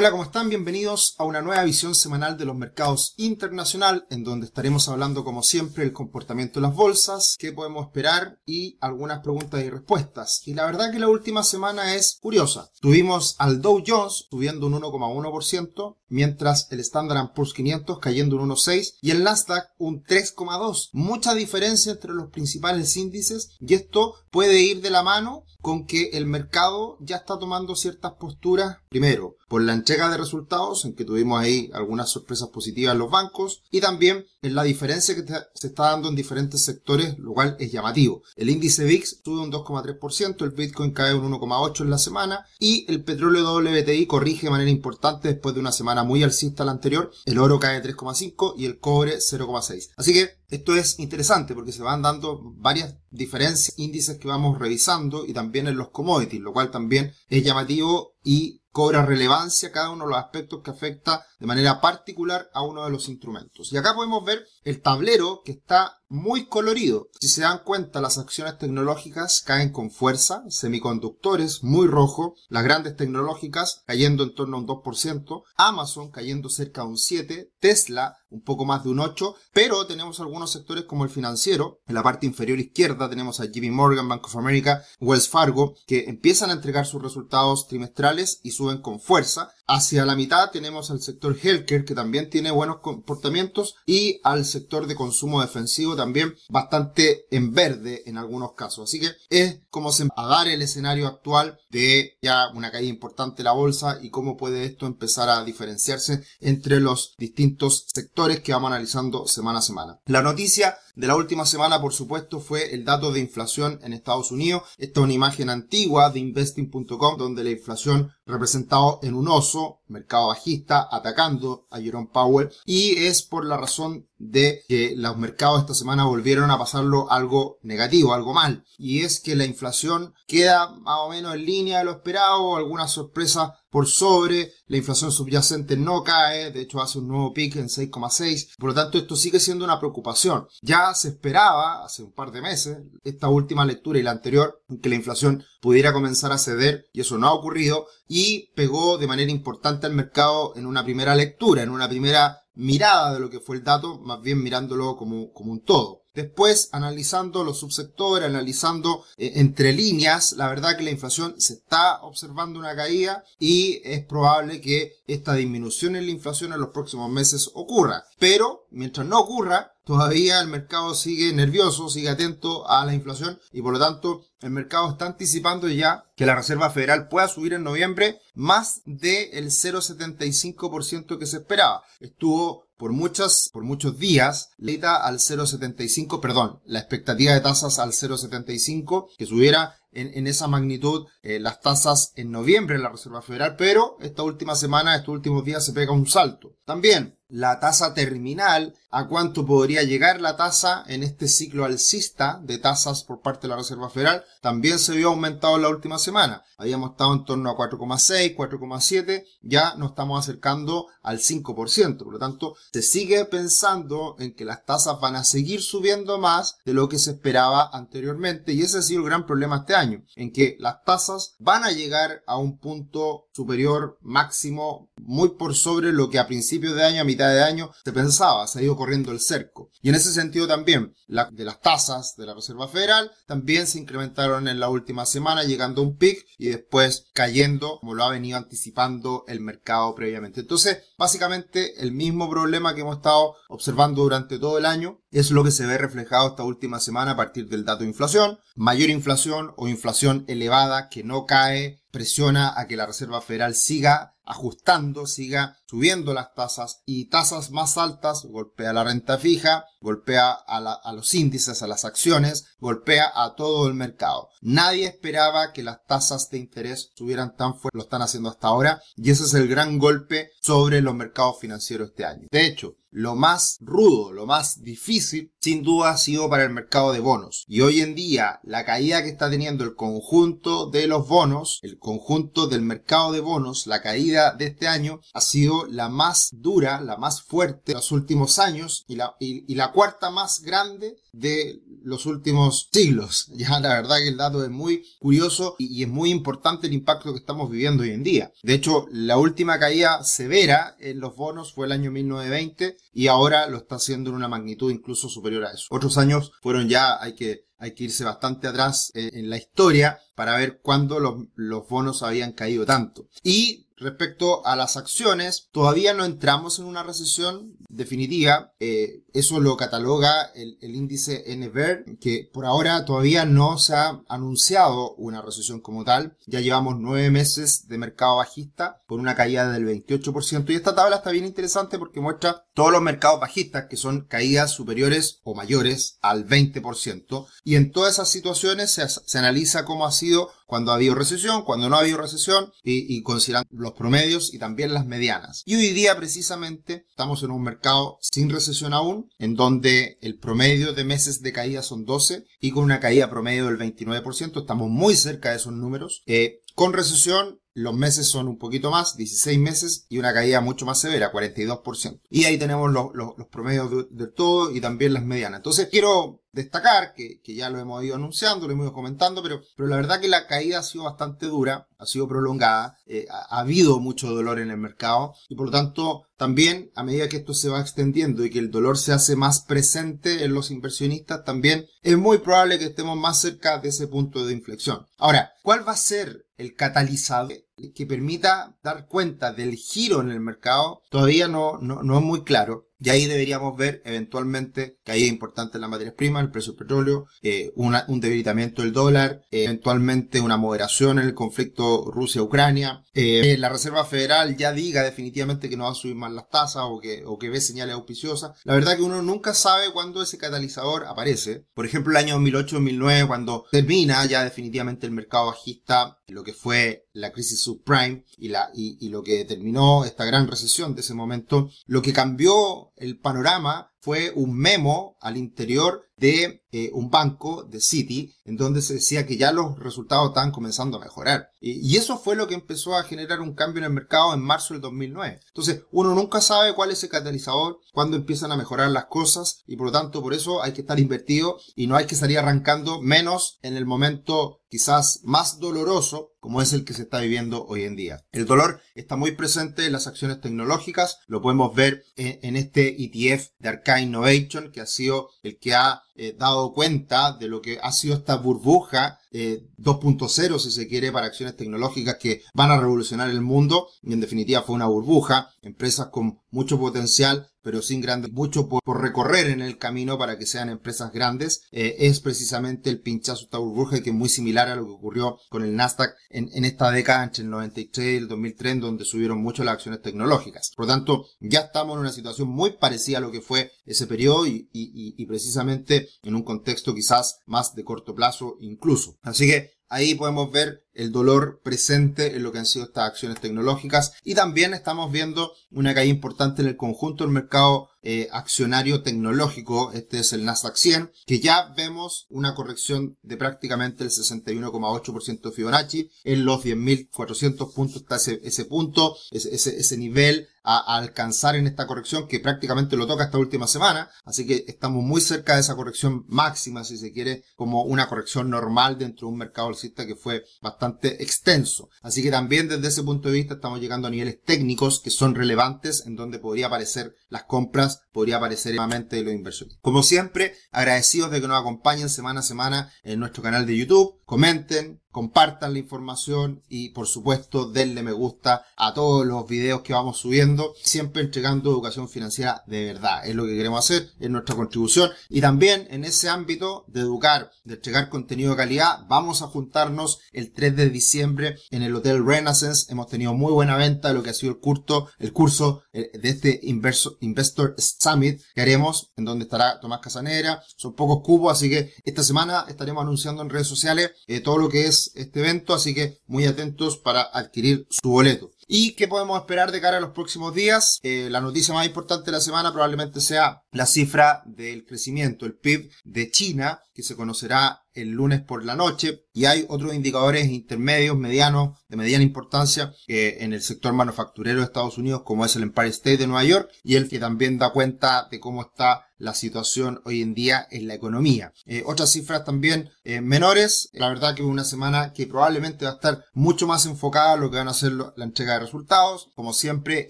Hola, ¿cómo están? Bienvenidos a una nueva visión semanal de los mercados internacional, en donde estaremos hablando, como siempre, del comportamiento de las bolsas, qué podemos esperar y algunas preguntas y respuestas. Y la verdad que la última semana es curiosa. Tuvimos al Dow Jones subiendo un 1,1%, mientras el Standard Poor's 500 cayendo un 1,6% y el Nasdaq un 3,2%. Mucha diferencia entre los principales índices y esto puede ir de la mano con que el mercado ya está tomando ciertas posturas, primero, por la entrega de resultados, en que tuvimos ahí algunas sorpresas positivas en los bancos, y también en la diferencia que se está dando en diferentes sectores, lo cual es llamativo. El índice VIX sube un 2,3%, el Bitcoin cae un 1,8% en la semana, y el petróleo WTI corrige de manera importante después de una semana muy alcista la anterior, el oro cae 3,5% y el cobre 0,6%. Así que esto es interesante porque se van dando varias diferencias, índices que vamos revisando y también en los commodities, lo cual también es llamativo y cobra relevancia cada uno de los aspectos que afecta de manera particular a uno de los instrumentos. Y acá podemos ver el tablero que está muy colorido. Si se dan cuenta, las acciones tecnológicas caen con fuerza, semiconductores muy rojo, las grandes tecnológicas cayendo en torno a un 2%, Amazon cayendo cerca de un 7%, Tesla un poco más de un 8%, pero tenemos algunos sectores como el financiero, en la parte inferior izquierda tenemos a JP Morgan, Bank of America, Wells Fargo, que empiezan a entregar sus resultados trimestrales y suben con fuerza. Hacia la mitad tenemos al sector healthcare, que también tiene buenos comportamientos, y al sector de consumo defensivo también bastante en verde en algunos casos. Así que es como se va a dar el escenario actual de ya una caída importante la bolsa y cómo puede esto empezar a diferenciarse entre los distintos sectores que vamos analizando semana a semana. La noticia de la última semana, por supuesto, fue el dato de inflación en Estados Unidos. Esta es una imagen antigua de investing.com donde la inflación representado en un oso, mercado bajista, atacando a Jerome Powell y es por la razón de que los mercados esta semana volvieron a pasarlo algo negativo, algo mal. Y es que la inflación queda más o menos en línea de lo esperado, alguna sorpresa por sobre, la inflación subyacente no cae, de hecho hace un nuevo pic en 6,6, por lo tanto esto sigue siendo una preocupación. Ya se esperaba hace un par de meses, esta última lectura y la anterior, que la inflación pudiera comenzar a ceder y eso no ha ocurrido y pegó de manera importante al mercado en una primera lectura, en una primera mirada de lo que fue el dato, más bien mirándolo como, como un todo. Después, analizando los subsectores, analizando eh, entre líneas, la verdad que la inflación se está observando una caída y es probable que esta disminución en la inflación en los próximos meses ocurra. Pero, mientras no ocurra, todavía el mercado sigue nervioso, sigue atento a la inflación y por lo tanto el mercado está anticipando ya que la Reserva Federal pueda subir en noviembre más del 0,75% que se esperaba. Estuvo por muchas, por muchos días, leita al 0,75, perdón, la expectativa de tasas al 0,75, que subiera en, en, esa magnitud eh, las tasas en noviembre en la Reserva Federal, pero esta última semana, estos últimos días se pega un salto. También la tasa terminal, a cuánto podría llegar la tasa en este ciclo alcista de tasas por parte de la Reserva Federal, también se vio aumentado en la última semana. Habíamos estado en torno a 4,6, 4,7, ya nos estamos acercando al 5%. Por lo tanto, se sigue pensando en que las tasas van a seguir subiendo más de lo que se esperaba anteriormente y ese ha sido el gran problema este año, en que las tasas van a llegar a un punto superior máximo muy por sobre lo que a principios de año, de año, se pensaba, se ha ido corriendo el cerco. Y en ese sentido también, de las tasas de la Reserva Federal también se incrementaron en la última semana, llegando a un pic y después cayendo, como lo ha venido anticipando el mercado previamente. Entonces, básicamente, el mismo problema que hemos estado observando durante todo el año es lo que se ve reflejado esta última semana a partir del dato de inflación. Mayor inflación o inflación elevada que no cae presiona a que la Reserva Federal siga ajustando, siga subiendo las tasas y tasas más altas golpea la renta fija, golpea a, los índices, a las acciones, golpea a todo el mercado. Nadie esperaba que las tasas de interés subieran tan fuerte, lo están haciendo hasta ahora y ese es el gran golpe sobre los mercados financieros este año. De hecho, lo más rudo, lo más difícil, sin duda ha sido para el mercado de bonos. Y hoy en día, la caída que está teniendo el conjunto de los bonos, el conjunto del mercado de bonos, la caída de este año, ha sido la más dura, la más fuerte de los últimos años la, y, la cuarta más grande de los últimos siglos. Ya la verdad que el dato es muy curioso y, es muy importante el impacto que estamos viviendo hoy en día. De hecho, la última caída severa en los bonos fue el año 1920 y ahora lo está haciendo en una magnitud incluso superior a eso. Otros años fueron ya, hay que hay que irse bastante atrás en la historia para ver cuándo los, los bonos habían caído tanto. Y Respecto a las acciones, todavía no entramos en una recesión definitiva. Eh, eso lo cataloga el, índice NVER, que por ahora todavía no se ha anunciado una recesión como tal. Ya llevamos nueve meses de mercado bajista por una caída del 28%. Y esta tabla está bien interesante porque muestra todos los mercados bajistas que son caídas superiores o mayores al 20%. Y en todas esas situaciones se, se analiza cómo ha sido cuando ha habido recesión, cuando no ha habido recesión y, y considerando los promedios y también las medianas. Y hoy día precisamente estamos en un mercado sin recesión aún, en donde el promedio de meses de caída son 12 y con una caída promedio del 29%, estamos muy cerca de esos números. Eh, con recesión los meses son un poquito más, 16 meses, y una caída mucho más severa, 42%. Y ahí tenemos los, promedios de, todo y también las medianas. Entonces quiero destacar, que, ya lo hemos ido anunciando, lo hemos ido comentando, pero, pero la verdad que la caída ha sido bastante dura, ha sido prolongada, eh, ha, habido mucho dolor en el mercado y por lo tanto también a medida que esto se va extendiendo y que el dolor se hace más presente en los inversionistas, también es muy probable que estemos más cerca de ese punto de inflexión. Ahora, ¿cuál va a ser el catalizador que permita dar cuenta del giro en el mercado todavía no, no, no es muy claro. Y ahí deberíamos ver eventualmente caída importante en la materia prima, el precio del petróleo, eh, un debilitamiento del dólar, eh, eventualmente una moderación en el conflicto Rusia-Ucrania. Eh, la Reserva Federal ya diga definitivamente que no va a subir más las tasas o que, o que ve señales auspiciosas. La verdad que uno nunca sabe cuándo ese catalizador aparece. Por ejemplo, el año 2008-2009, cuando termina ya definitivamente el mercado bajista, lo que fue la crisis subprime y, la, y, y lo que determinó esta gran recesión de ese momento, lo que cambió el panorama fue un memo al interior de eh, un banco de Citi, en donde se decía que ya los resultados estaban comenzando a mejorar. Y, eso fue lo que empezó a generar un cambio en el mercado en marzo del 2009. Entonces, uno nunca sabe cuál es el catalizador, cuándo empiezan a mejorar las cosas, y por lo tanto, por eso hay que estar invertido y no hay que salir arrancando menos en el momento quizás más doloroso como es el que se está viviendo hoy en día. El dolor está muy presente en las acciones tecnológicas, lo podemos ver en, en este ETF de Arcane Innovation, que ha sido el que ha eh, dado cuenta de lo que ha sido esta burbuja 2.0, eh, si se quiere, para acciones tecnológicas que van a revolucionar el mundo. Y en definitiva fue una burbuja, empresas con mucho potencial, pero sin grandes, mucho por, recorrer en el camino para que sean empresas grandes. Eh, es precisamente el pinchazo esta burbuja que es muy similar a lo que ocurrió con el Nasdaq en, esta década entre el 93 y el 2003, donde subieron mucho las acciones tecnológicas. Por lo tanto, ya estamos en una situación muy parecida a lo que fue ese periodo y precisamente en un contexto quizás más de corto plazo incluso. Así que ahí podemos ver el dolor presente en lo que han sido estas acciones tecnológicas. Y también estamos viendo una caída importante en el conjunto del mercado eh, accionario tecnológico, este es el Nasdaq 100, que ya vemos una corrección de prácticamente el 61,8% Fibonacci, en los 10.400 puntos está ese, ese punto, ese, ese, nivel a, alcanzar en esta corrección que prácticamente lo toca esta última semana, así que estamos muy cerca de esa corrección máxima, si se quiere, como una corrección normal dentro de un mercado alcista que fue bastante extenso. Así que también desde ese punto de vista estamos llegando a niveles técnicos que son relevantes en donde podría aparecer las compras, podría aparecer nuevamente los inversores. Como siempre, agradecidos de que nos acompañen semana a semana en nuestro canal de YouTube, comenten, compartan la información y por supuesto denle me gusta a todos los videos que vamos subiendo, siempre entregando educación financiera de verdad. Es lo que queremos hacer, es nuestra contribución y también en ese ámbito de educar, de entregar contenido de calidad, vamos a juntarnos el 3 de diciembre en el Hotel Renaissance. Hemos tenido muy buena venta de lo que ha sido el curso, el curso eh, de este Investor Summit que haremos, en donde estará Tomás Casanera. Son pocos cubos, así que esta semana estaremos anunciando en redes sociales eh, todo lo que es este evento, así que muy atentos para adquirir su boleto. ¿Y qué podemos esperar de cara a los próximos días? Eh, la noticia más importante de la semana probablemente sea la cifra del crecimiento, el PIB de China, que se conocerá el lunes por la noche y hay otros indicadores intermedios, medianos, de mediana importancia en el sector manufacturero de Estados Unidos como es el Empire State de Nueva York y el que también da cuenta de cómo está la situación hoy en día en la economía. Eh, otras cifras también eh, menores, la verdad que es una semana que probablemente va a estar mucho más enfocada a lo que van a ser la entrega resultados. Como siempre,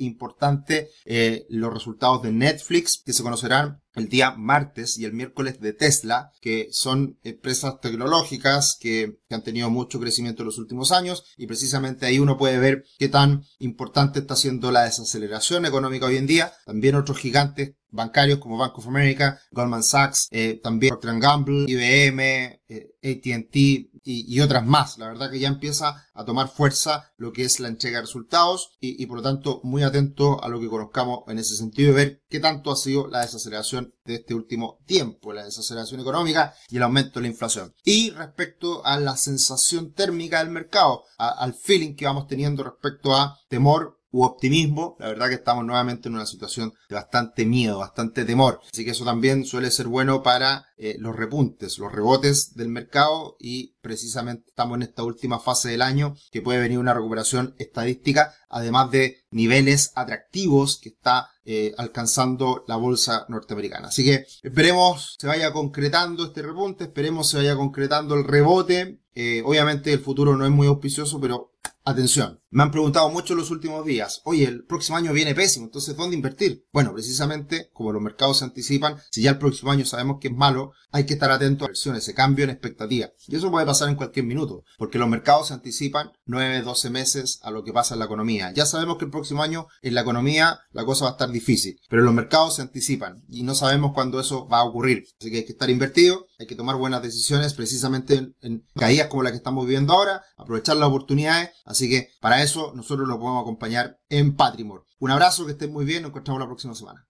importante los resultados de Netflix que se conocerán el día martes y el miércoles de Tesla, que son empresas tecnológicas que, han tenido mucho crecimiento en los últimos años y precisamente ahí uno puede ver qué tan importante está siendo la desaceleración económica hoy en día. También otros gigantes bancarios como Bank of America, Goldman Sachs, eh, también Procter Gamble, IBM, eh, AT&T y, otras más. La verdad que ya empieza a tomar fuerza lo que es la entrega de resultados y, por lo tanto muy atento a lo que conozcamos en ese sentido y ver qué tanto ha sido la desaceleración de este último tiempo, la desaceleración económica y el aumento de la inflación. Y respecto a la sensación térmica del mercado, al feeling que vamos teniendo respecto a temor u optimismo, la verdad que estamos nuevamente en una situación de bastante miedo, bastante temor. Así que eso también suele ser bueno para eh, los repuntes, los rebotes del mercado y precisamente estamos en esta última fase del año que puede venir una recuperación estadística, además de niveles atractivos que está eh, alcanzando la bolsa norteamericana. Así que esperemos se vaya concretando este repunte, esperemos se vaya concretando el rebote. Eh, obviamente el futuro no es muy auspicioso, pero Atención, me han preguntado mucho en los últimos días, oye, el próximo año viene pésimo, entonces ¿dónde invertir? Bueno, precisamente como los mercados se anticipan, si ya el próximo año sabemos que es malo, hay que estar atento a versiones, ese cambio en expectativa. Y eso puede pasar en cualquier minuto, porque los mercados se anticipan 9, 12 meses a lo que pasa en la economía. Ya sabemos que el próximo año en la economía la cosa va a estar difícil, pero los mercados se anticipan y no sabemos cuándo eso va a ocurrir. Así que hay que estar invertido, hay que tomar buenas decisiones precisamente en, caídas como la que estamos viviendo ahora, aprovechar las oportunidades, Así que para eso nosotros lo podemos acompañar en Patrimore. Un abrazo, que estén muy bien, nos encontramos la próxima semana.